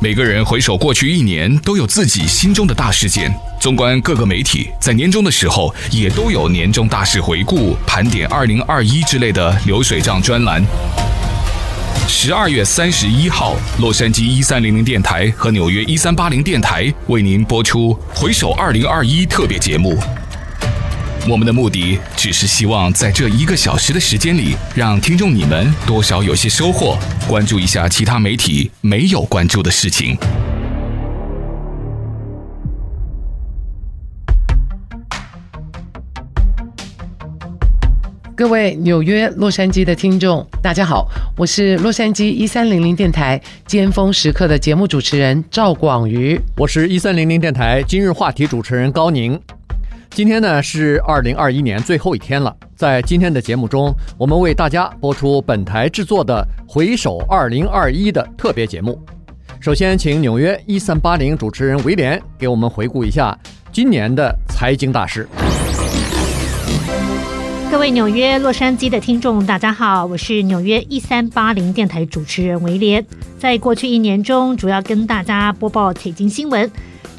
每个人回首过去一年，都有自己心中的大事件。纵观各个媒体，在年终的时候，也都有年终大事回顾、盘点二零二一之类的流水账专栏。十二月三十一号，洛杉矶一三零零电台和纽约一三八零电台为您播出《回首二零二一》特别节目。我们的目的只是希望在这一个小时的时间里，让听众你们多少有些收获，关注一下其他媒体没有关注的事情。各位纽约、洛杉矶的听众，大家好，我是洛杉矶一三零零电台尖峰时刻的节目主持人赵广瑜，我是一三零零电台今日话题主持人高宁。今天呢是二零二一年最后一天了，在今天的节目中，我们为大家播出本台制作的《回首二零二一》的特别节目。首先，请纽约一三八零主持人威廉给我们回顾一下今年的财经大事。各位纽约、洛杉矶的听众，大家好，我是纽约一三八零电台主持人威廉。在过去一年中，主要跟大家播报财经新闻。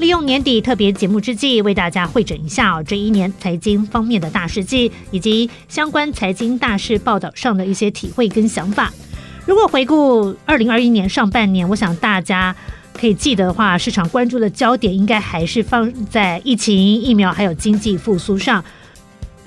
利用年底特别节目之际，为大家会诊一下哦，这一年财经方面的大事记，以及相关财经大事报道上的一些体会跟想法。如果回顾二零二一年上半年，我想大家可以记得的话，市场关注的焦点应该还是放在疫情、疫苗还有经济复苏上。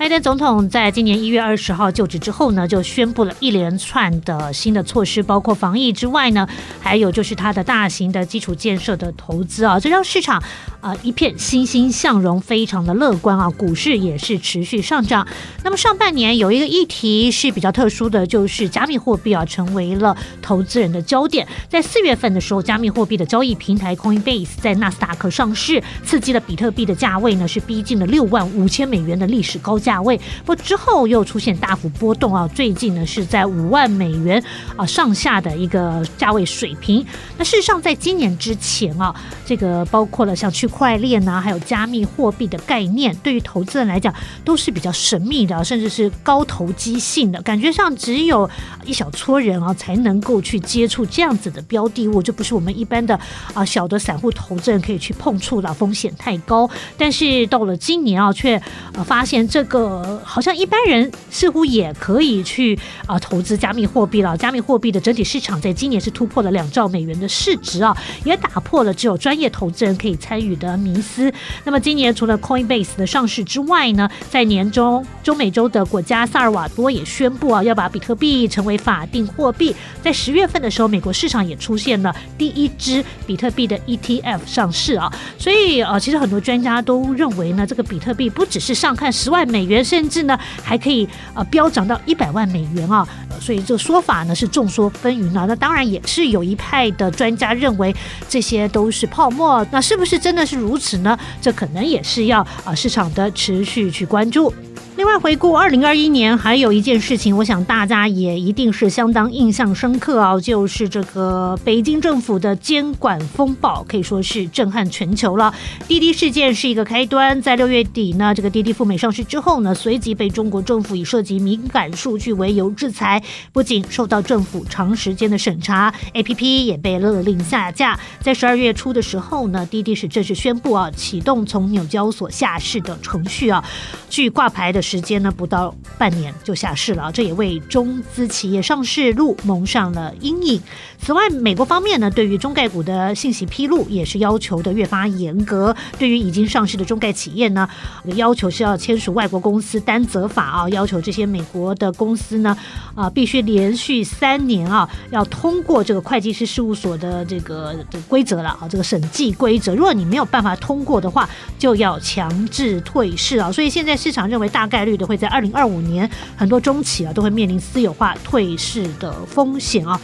拜登总统在今年一月二十号就职之后呢，就宣布了一连串的新的措施，包括防疫之外呢，还有就是他的大型的基础建设的投资啊，这让市场啊一片欣欣向荣，非常的乐观啊，股市也是持续上涨。那么上半年有一个议题是比较特殊的，就是加密货币啊成为了投资人的焦点。在四月份的时候，加密货币的交易平台 Coinbase 在纳斯达克上市，刺激了比特币的价位呢是逼近了六万五千美元的历史高价价位，不之后又出现大幅波动啊，最近呢是在五万美元啊上下的一个价位水平。那事实上，在今年之前啊，这个包括了像区块链呐，还有加密货币的概念，对于投资人来讲都是比较神秘的，甚至是高投机性的，感觉上只有一小撮人啊才能够去接触这样子的标的物，这不是我们一般的啊小的散户投资人可以去碰触的，风险太高。但是到了今年啊，却呃发现这个。个好像一般人似乎也可以去啊投资加密货币了。加密货币的整体市场在今年是突破了两兆美元的市值啊，也打破了只有专业投资人可以参与的迷思。那么今年除了 Coinbase 的上市之外呢，在年中中美洲的国家萨尔瓦多也宣布啊要把比特币成为法定货币。在十月份的时候，美国市场也出现了第一支比特币的 ETF 上市啊。所以呃，其实很多专家都认为呢，这个比特币不只是上看十万美元。元甚至呢还可以呃飙涨到一百万美元啊，所以这个说法呢是众说纷纭啊。那当然也是有一派的专家认为这些都是泡沫，那是不是真的是如此呢？这可能也是要啊市场的持续去关注。另外，回顾二零二一年，还有一件事情，我想大家也一定是相当印象深刻啊，就是这个北京政府的监管风暴，可以说是震撼全球了。滴滴事件是一个开端，在六月底呢，这个滴滴赴美上市之后呢，随即被中国政府以涉及敏感数据为由制裁，不仅受到政府长时间的审查，APP 也被勒令下架。在十二月初的时候呢，滴滴是正式宣布啊，启动从纽交所下市的程序啊，据挂牌的。时间呢，不到半年就下市了，这也为中资企业上市路蒙上了阴影。此外，美国方面呢，对于中概股的信息披露也是要求的越发严格。对于已经上市的中概企业呢，要求是要签署外国公司担责法啊，要求这些美国的公司呢，啊，必须连续三年啊，要通过这个会计师事务所的这个规则了啊，这个审计规则。如果你没有办法通过的话，就要强制退市啊。所以现在市场认为大。概率的会在二零二五年，很多中企啊都会面临私有化退市的风险啊。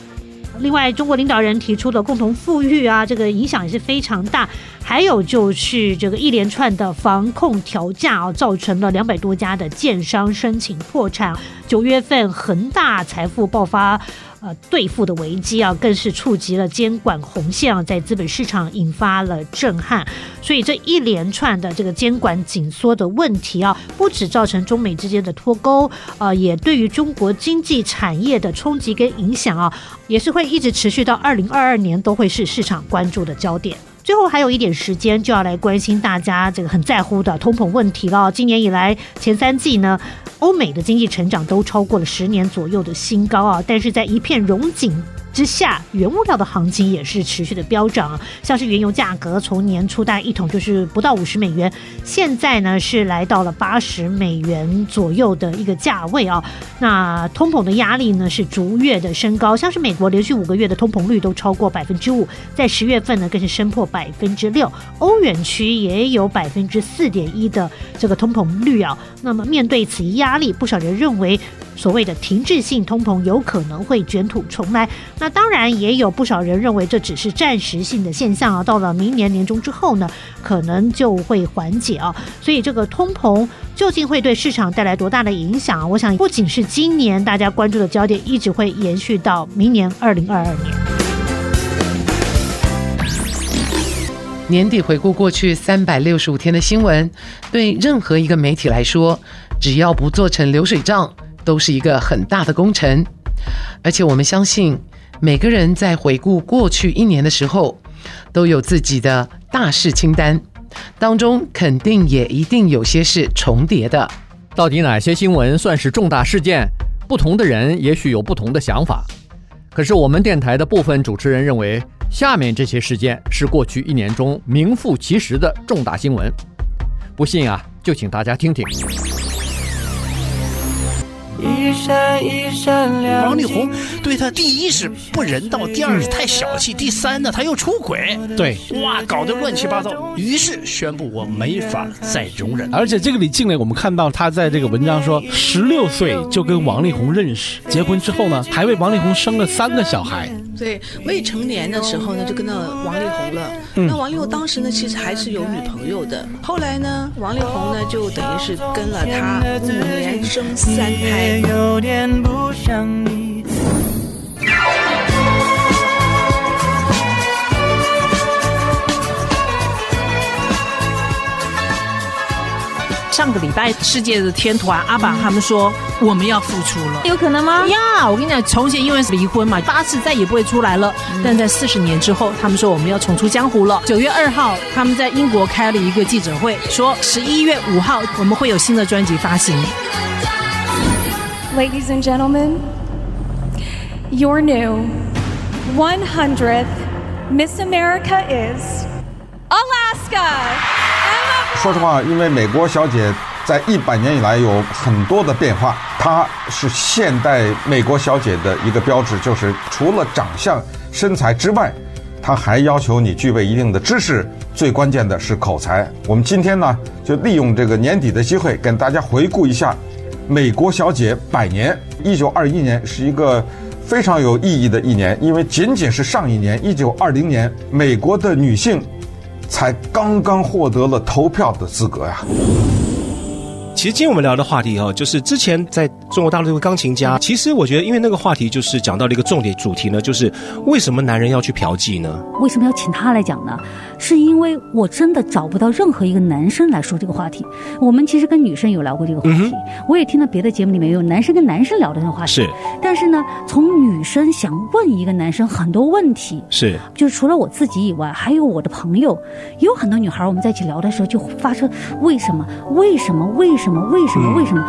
另外，中国领导人提出的共同富裕啊，这个影响也是非常大。还有就是这个一连串的防控调价啊，造成了两百多家的建商申请破产。九月份，恒大财富爆发。呃兑付的危机啊，更是触及了监管红线啊，在资本市场引发了震撼。所以这一连串的这个监管紧缩的问题啊，不止造成中美之间的脱钩，呃，也对于中国经济产业的冲击跟影响啊，也是会一直持续到二零二二年，都会是市场关注的焦点。最后还有一点时间，就要来关心大家这个很在乎的通膨问题了。今年以来前三季呢，欧美的经济成长都超过了十年左右的新高啊，但是在一片融景之下，原物料的行情也是持续的飙涨啊，像是原油价格从年初大概一桶就是不到五十美元，现在呢是来到了八十美元左右的一个价位啊。那通膨的压力呢是逐月的升高，像是美国连续五个月的通膨率都超过百分之五，在十月份呢更是升破百分之六，欧元区也有百分之四点一的这个通膨率啊。那么面对此一压力，不少人认为。所谓的停滞性通膨有可能会卷土重来，那当然也有不少人认为这只是暂时性的现象啊，到了明年年中之后呢，可能就会缓解啊。所以这个通膨究竟会对市场带来多大的影响？我想不仅是今年大家关注的焦点，一直会延续到明年二零二二年。年底回顾过去三百六十五天的新闻，对任何一个媒体来说，只要不做成流水账。都是一个很大的工程，而且我们相信，每个人在回顾过去一年的时候，都有自己的大事清单，当中肯定也一定有些是重叠的。到底哪些新闻算是重大事件？不同的人也许有不同的想法。可是我们电台的部分主持人认为，下面这些事件是过去一年中名副其实的重大新闻。不信啊，就请大家听听。一闪一闪亮。王力宏对他第一是不人道，第二是太小气，第三呢他又出轨，对，哇，搞得乱七八糟。于是宣布我没法再容忍。而且这个李静蕾，我们看到他在这个文章说，十六岁就跟王力宏认识，结婚之后呢，还为王力宏生了三个小孩。对，未成年的时候呢，就跟到王力宏了。嗯、那王力宏当时呢，其实还是有女朋友的。后来呢，王力宏呢，就等于是跟了他五年，生三胎。上个礼拜，世界的天团阿爸他们说，我们要复出了，有可能吗？呀，我跟你讲，从前因为是离婚嘛，八次再也不会出来了。嗯、但在四十年之后，他们说我们要重出江湖了。九月二号，他们在英国开了一个记者会，说十一月五号我们会有新的专辑发行。Ladies and gentlemen, your new 100th Miss America is Alaska. 说实话，因为美国小姐在一百年以来有很多的变化，她是现代美国小姐的一个标志，就是除了长相、身材之外，她还要求你具备一定的知识，最关键的是口才。我们今天呢，就利用这个年底的机会，跟大家回顾一下美国小姐百年。一九二一年是一个非常有意义的一年，因为仅仅是上一年，一九二零年，美国的女性。才刚刚获得了投票的资格呀。其实今天我们聊的话题哈，就是之前在中国大陆这位钢琴家。其实我觉得，因为那个话题就是讲到了一个重点主题呢，就是为什么男人要去嫖妓呢？为什么要请他来讲呢？是因为我真的找不到任何一个男生来说这个话题。我们其实跟女生有聊过这个话题，我也听到别的节目里面有男生跟男生聊的这个话题。是，但是呢，从女生想问一个男生很多问题，是，就是除了我自己以外，还有我的朋友，有很多女孩，我们在一起聊的时候就发出为什么？为什么？为什么？为什么？为什么？为什么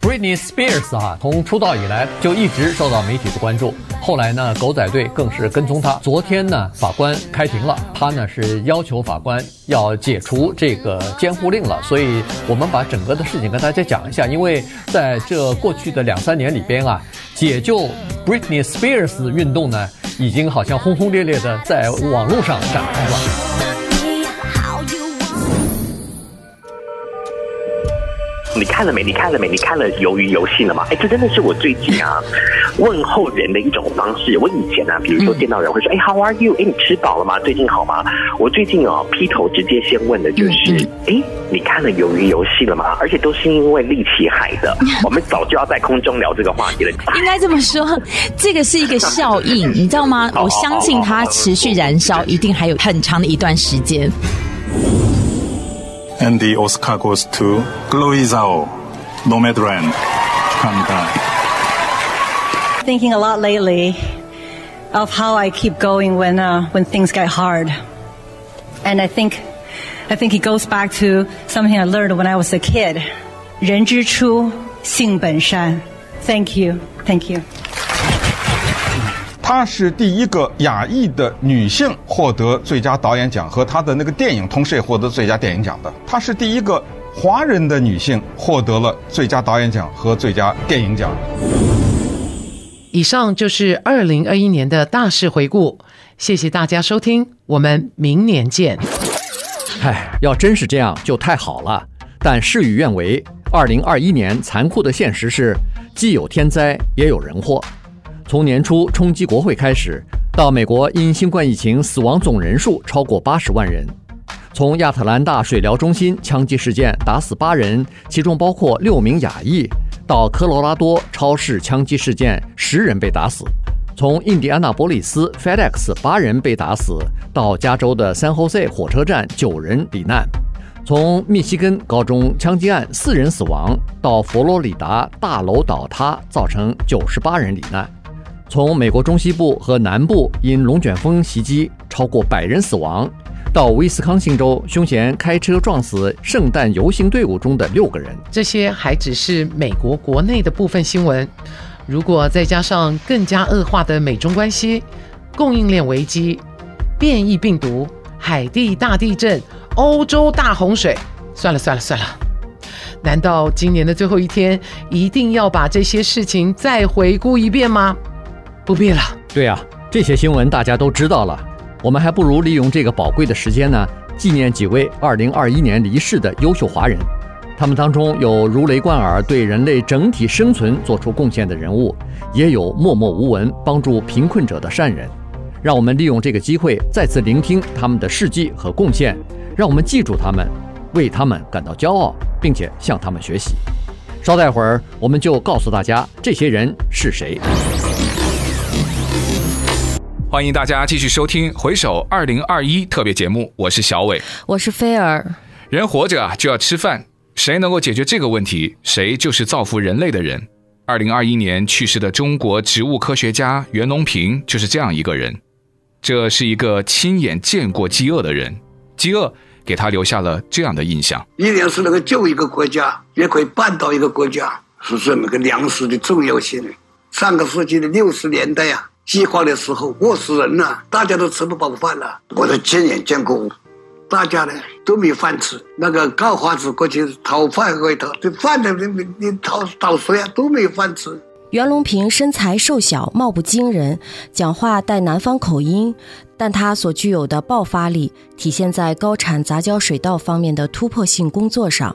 ？Britney Spears 啊，从出道以来就一直受到媒体的关注。后来呢，狗仔队更是跟踪他。昨天呢，法官开庭了，他呢是要求法官要解除这个监护令了。所以我们把整个的事情跟大家讲一下，因为在这过去的两三年里边啊，解救 Britney Spears 运动呢。已经好像轰轰烈烈的在网络上展开了。你看了没？你看了没？你看了鱿鱼游戏了吗？哎，这真的是我最近啊 问候人的一种方式。我以前啊，比如说见到人会说，哎，How are you？哎，你吃饱了吗？最近好吗？我最近哦，劈头直接先问的就是，哎，你看了鱿鱼游戏了吗？而且都是因为力气害的。我们早就要在空中聊这个话题了。应该这么说，这个是一个效应，你知道吗？我相信它持续燃烧，一定还有很长的一段时间。And the Oscar goes to Chloe Zhao, Nomadland, Canada. Thinking a lot lately of how I keep going when uh, when things get hard, and I think I think it goes back to something I learned when I was a kid. 人之初，性本善。Thank you, thank you. 她是第一个亚裔的女性获得最佳导演奖，和她的那个电影同时也获得最佳电影奖的。她是第一个华人的女性获得了最佳导演奖和最佳电影奖。以上就是二零二一年的大事回顾，谢谢大家收听，我们明年见。唉，要真是这样就太好了，但事与愿违，二零二一年残酷的现实是，既有天灾，也有人祸。从年初冲击国会开始，到美国因新冠疫情死亡总人数超过八十万人；从亚特兰大水疗中心枪击事件打死八人，其中包括六名亚裔，到科罗拉多超市枪击事件十人被打死；从印第安纳波利斯 FedEx 八人被打死，到加州的 San Jose 火车站九人罹难；从密西根高中枪击案四人死亡，到佛罗里达大楼倒塌造成九十八人罹难。从美国中西部和南部因龙卷风袭击超过百人死亡，到威斯康星州凶嫌开车撞死圣诞游行队伍中的六个人，这些还只是美国国内的部分新闻。如果再加上更加恶化的美中关系、供应链危机、变异病毒、海地大地震、欧洲大洪水，算了算了算了，难道今年的最后一天一定要把这些事情再回顾一遍吗？不必了。对啊，这些新闻大家都知道了。我们还不如利用这个宝贵的时间呢，纪念几位2021年离世的优秀华人。他们当中有如雷贯耳、对人类整体生存做出贡献的人物，也有默默无闻帮助贫困者的善人。让我们利用这个机会，再次聆听他们的事迹和贡献，让我们记住他们，为他们感到骄傲，并且向他们学习。稍待会儿，我们就告诉大家这些人是谁。欢迎大家继续收听《回首二零二一》特别节目，我是小伟，我是菲儿。人活着就要吃饭，谁能够解决这个问题，谁就是造福人类的人。二零二一年去世的中国植物科学家袁隆平就是这样一个人。这是一个亲眼见过饥饿的人，饥饿给他留下了这样的印象。医疗是能够救一个国家，也可以绊倒一个国家，是这么个粮食的重要性。上个世纪的六十年代啊。饥荒的时候，饿死人了，大家都吃不饱饭了。我都亲眼见过，大家呢都没饭吃。那个告花子过去讨饭回头，这饭都没没你讨讨谁呀？都没饭吃。袁隆平身材瘦小，貌不惊人，讲话带南方口音，但他所具有的爆发力体现在高产杂交水稻方面的突破性工作上。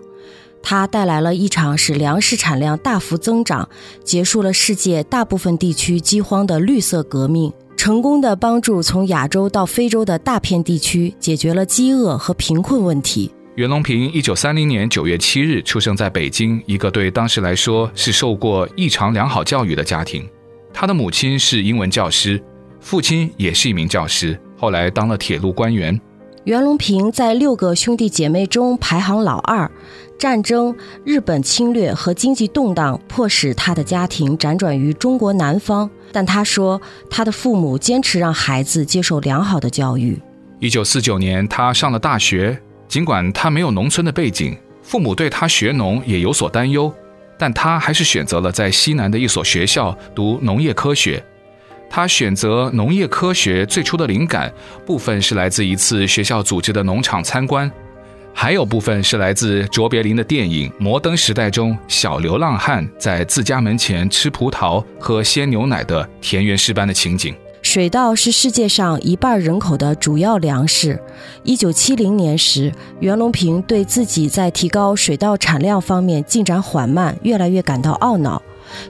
他带来了一场使粮食产量大幅增长、结束了世界大部分地区饥荒的绿色革命，成功地帮助从亚洲到非洲的大片地区解决了饥饿和贫困问题。袁隆平一九三零年九月七日出生在北京一个对当时来说是受过异常良好教育的家庭，他的母亲是英文教师，父亲也是一名教师，后来当了铁路官员。袁隆平在六个兄弟姐妹中排行老二。战争、日本侵略和经济动荡迫使他的家庭辗转于中国南方，但他说他的父母坚持让孩子接受良好的教育。一九四九年，他上了大学，尽管他没有农村的背景，父母对他学农也有所担忧，但他还是选择了在西南的一所学校读农业科学。他选择农业科学最初的灵感，部分是来自一次学校组织的农场参观。还有部分是来自卓别林的电影《摩登时代》中小流浪汉在自家门前吃葡萄、喝鲜牛奶的田园诗般的情景。水稻是世界上一半人口的主要粮食。一九七零年时，袁隆平对自己在提高水稻产量方面进展缓慢，越来越感到懊恼。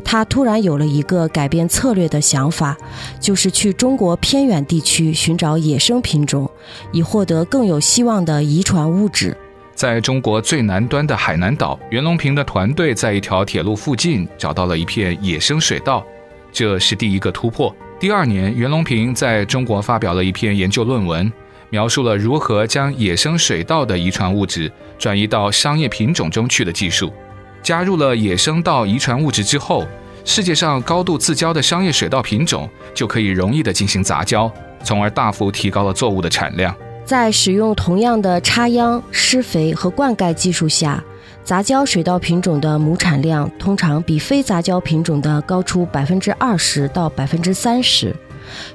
他突然有了一个改变策略的想法，就是去中国偏远地区寻找野生品种，以获得更有希望的遗传物质。在中国最南端的海南岛，袁隆平的团队在一条铁路附近找到了一片野生水稻，这是第一个突破。第二年，袁隆平在中国发表了一篇研究论文，描述了如何将野生水稻的遗传物质转移到商业品种中去的技术。加入了野生稻遗传物质之后，世界上高度自交的商业水稻品种就可以容易地进行杂交，从而大幅提高了作物的产量。在使用同样的插秧、施肥和灌溉技术下，杂交水稻品种的亩产量通常比非杂交品种的高出百分之二十到百分之三十。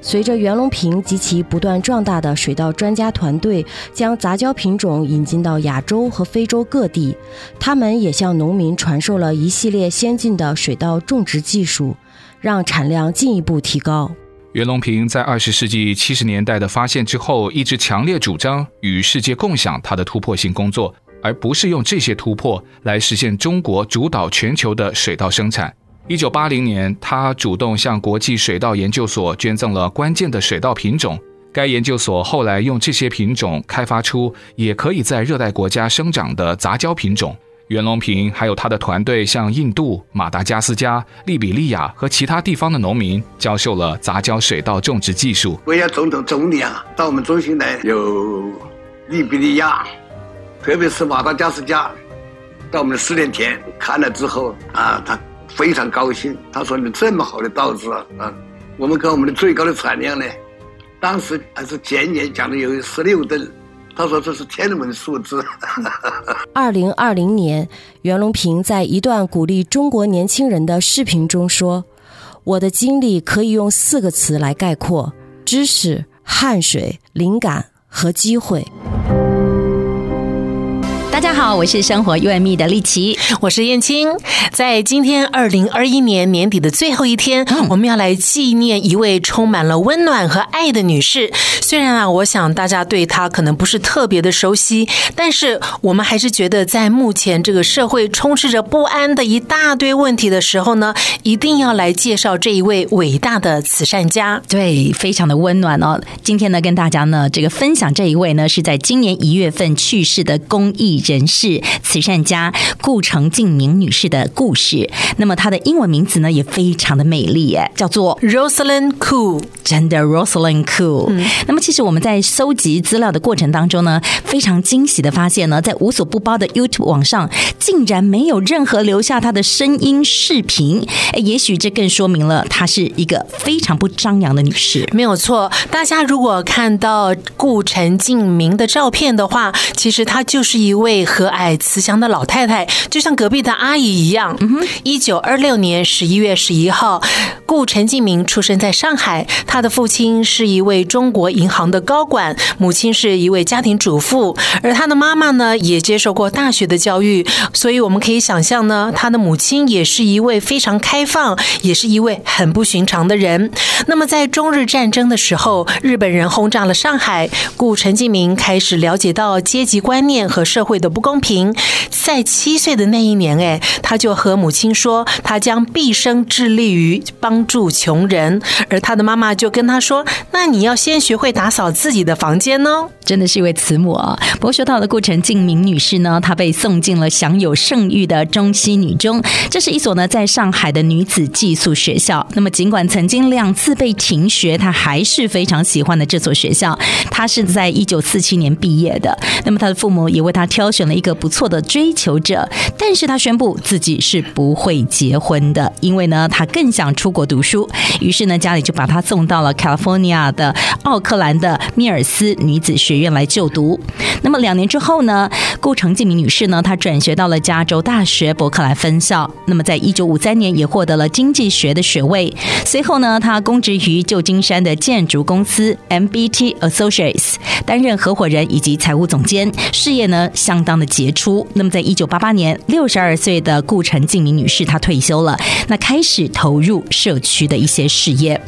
随着袁隆平及其不断壮大的水稻专家团队将杂交品种引进到亚洲和非洲各地，他们也向农民传授了一系列先进的水稻种植技术，让产量进一步提高。袁隆平在二十世纪七十年代的发现之后，一直强烈主张与世界共享他的突破性工作，而不是用这些突破来实现中国主导全球的水稻生产。一九八零年，他主动向国际水稻研究所捐赠了关键的水稻品种。该研究所后来用这些品种开发出也可以在热带国家生长的杂交品种。袁隆平还有他的团队向印度、马达加斯加、利比利亚和其他地方的农民教授了杂交水稻种植技术。国家总统总理啊，到我们中心来，有利比利亚，特别是马达加斯加，到我们的试验田看了之后啊，他。非常高兴，他说：“你这么好的稻子啊，啊，我们跟我们的最高的产量呢，当时还是检验讲的有十六吨，他说这是天文数字。”二零二零年，袁隆平在一段鼓励中国年轻人的视频中说：“我的经历可以用四个词来概括：知识、汗水、灵感和机会。”大家好，我是生活 UME 的丽琪，我是燕青。在今天二零二一年年底的最后一天，嗯，我们要来纪念一位充满了温暖和爱的女士。虽然啊，我想大家对她可能不是特别的熟悉，但是我们还是觉得，在目前这个社会充斥着不安的一大堆问题的时候呢，一定要来介绍这一位伟大的慈善家。对，非常的温暖哦。今天呢，跟大家呢这个分享这一位呢，是在今年一月份去世的公益人士、慈善家顾城静明女士的故事。那么她的英文名字呢也非常的美丽，哎，叫做 Rosalind Cool，真的 Rosalind Khoo。嗯，那么其实我们在搜集资料的过程当中呢，非常惊喜的发现呢，在无所不包的 YouTube 网上，竟然没有任何留下她的声音视频。哎，也许这更说明了她是一个非常不张扬的女士。没有错，大家如果看到顾城静明的照片的话，其实她就是一位。和蔼慈祥的老太太，就像隔壁的阿姨一样。一九二六年十一月十一号，顾陈敬明出生在上海。他的父亲是一位中国银行的高管，母亲是一位家庭主妇，而他的妈妈呢，也接受过大学的教育。所以我们可以想象呢，他的母亲也是一位非常开放，也是一位很不寻常的人。那么在中日战争的时候，日本人轰炸了上海，顾陈敬明开始了解到阶级观念和社会的不公平，在七岁的那一年，哎，他就和母亲说，他将毕生致力于帮助穷人，而他的妈妈就跟他说：“那你要先学会打扫自己的房间哦。”真的是一位慈母啊！不过说到了顾程静明女士呢，她被送进了享有盛誉的中西女中，这是一所呢在上海的女子寄宿学校。那么尽管曾经两次被停学，她还是非常喜欢的这所学校。她是在一九四七年毕业的，那么她的父母也为她挑选了一个不错的追求者，但是她宣布自己是不会结婚的，因为呢，她更想出国读书。于是呢，家里就把她送到了 California 的奥克兰的密尔斯女子学院来就读。那么两年之后呢，顾程静明女士呢，她转学到了加州大学伯克莱分校。那么在一九五三年也获得了经济学的学位。随后呢，她供职于旧金山的建筑公司 MBT Associates，担任合伙人以及财务总监，事业呢相当的杰出。那么，在一九八八年，六十二岁的顾陈静明女士她退休了，那开始投入社区的一些事业。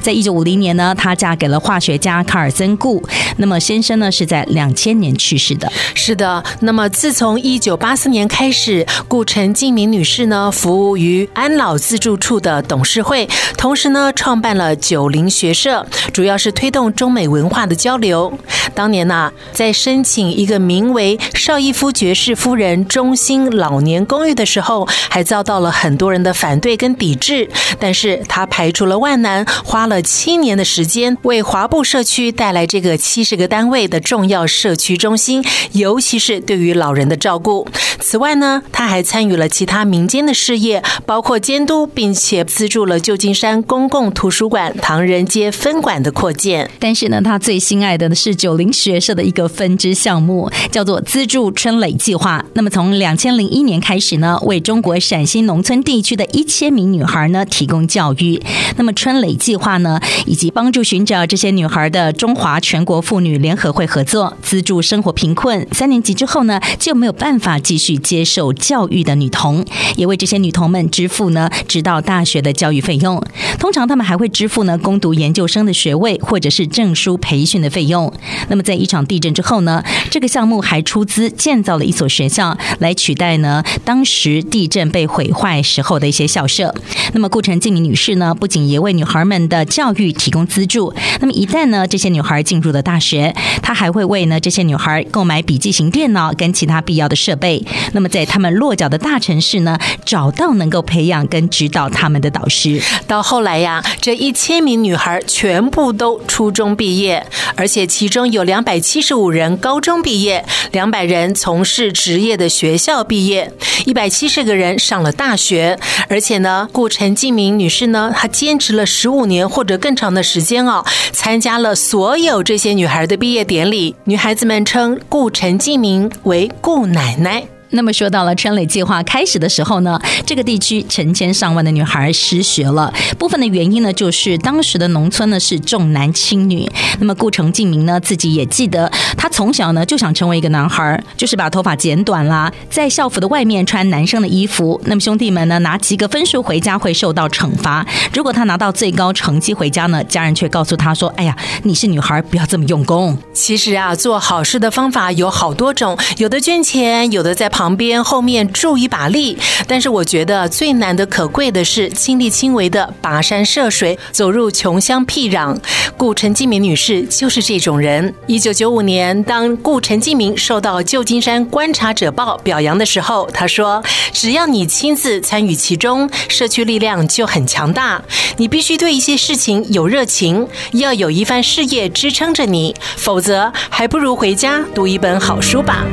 在一九五零年呢，她嫁给了化学家卡尔森顾。那么先生呢是在两千年去世的。是的，那么自从一九八四年开始，顾陈静明女士呢服务于安老自助处的董事会，同时呢创办了九零学社，主要是推动中美文化的交流。当年呢，在申请一个名为少伊夫爵士夫人中心老年公寓的时候，还遭到了很多人的反对跟抵制。但是他排除了万难，花了七年的时间，为华埠社区带来这个七十个单位的重要社区中心，尤其是对于老人的照顾。此外呢，他还参与了其他民间的事业，包括监督并且资助了旧金山公共图书馆唐人街分馆的扩建。但是呢，他最心爱的是九龄学社的一个分支项目，叫做资助春蕾计划。那么从两千零一年开始呢，为中国陕西农村地区的一千名女孩呢提供教育。那么春蕾计划呢，以及帮助寻找这些女孩的中华全国妇女联合会合作，资助生活贫困三年级之后呢就没有办法继续接受教育的女童，也为这些女童们支付呢直到大学的教育费用。通常他们还会支付呢攻读研究生的学位或者是证书培训的费用。那么在一场地震之后呢，这个项目还出资建造了一所学校，来取代呢当时地震被毁坏时候的一些校舍。那么顾城静明女士呢，不仅也为女孩们的教育提供资助，那么一旦呢这些女孩进入了大学，她还会为呢这些女孩购买笔记型电脑跟其他必要的设备。那么在他们落脚的大城市呢，找到能够培养跟指导他们的导师。到后来呀，这一千名女孩全部都初中毕业，而且其中有两百七十五人高中毕业，两百人从事职业的学校毕业，一百七十个人上了大学。而且呢，顾陈静明女士呢，她坚持了十五年或者更长的时间哦，参加了所有这些女孩的毕业典礼。女孩子们称顾陈静明为顾奶奶。那么说到了春蕾计划开始的时候呢，这个地区成千上万的女孩失学了。部分的原因呢，就是当时的农村呢是重男轻女。那么顾陈静明呢自己也记得，他从小呢就想成为一个男孩，就是把头发剪短啦，在校服的外面穿男生的衣服。那么兄弟们呢拿及格分数回家会受到惩罚。如果他拿到最高成绩回家呢，家人却告诉他说：“哎呀，你是女孩，不要这么用功。”其实啊，做好事的方法有好多种，有的捐钱，有的在旁。旁边后面助一把力，但是我觉得最难得可贵的是亲力亲为的跋山涉水走入穷乡僻壤。顾陈继明女士就是这种人。一九九五年，当顾陈继明受到旧金山观察者报表扬的时候，他说：“只要你亲自参与其中，社区力量就很强大。你必须对一些事情有热情，要有一番事业支撑着你，否则还不如回家读一本好书吧。”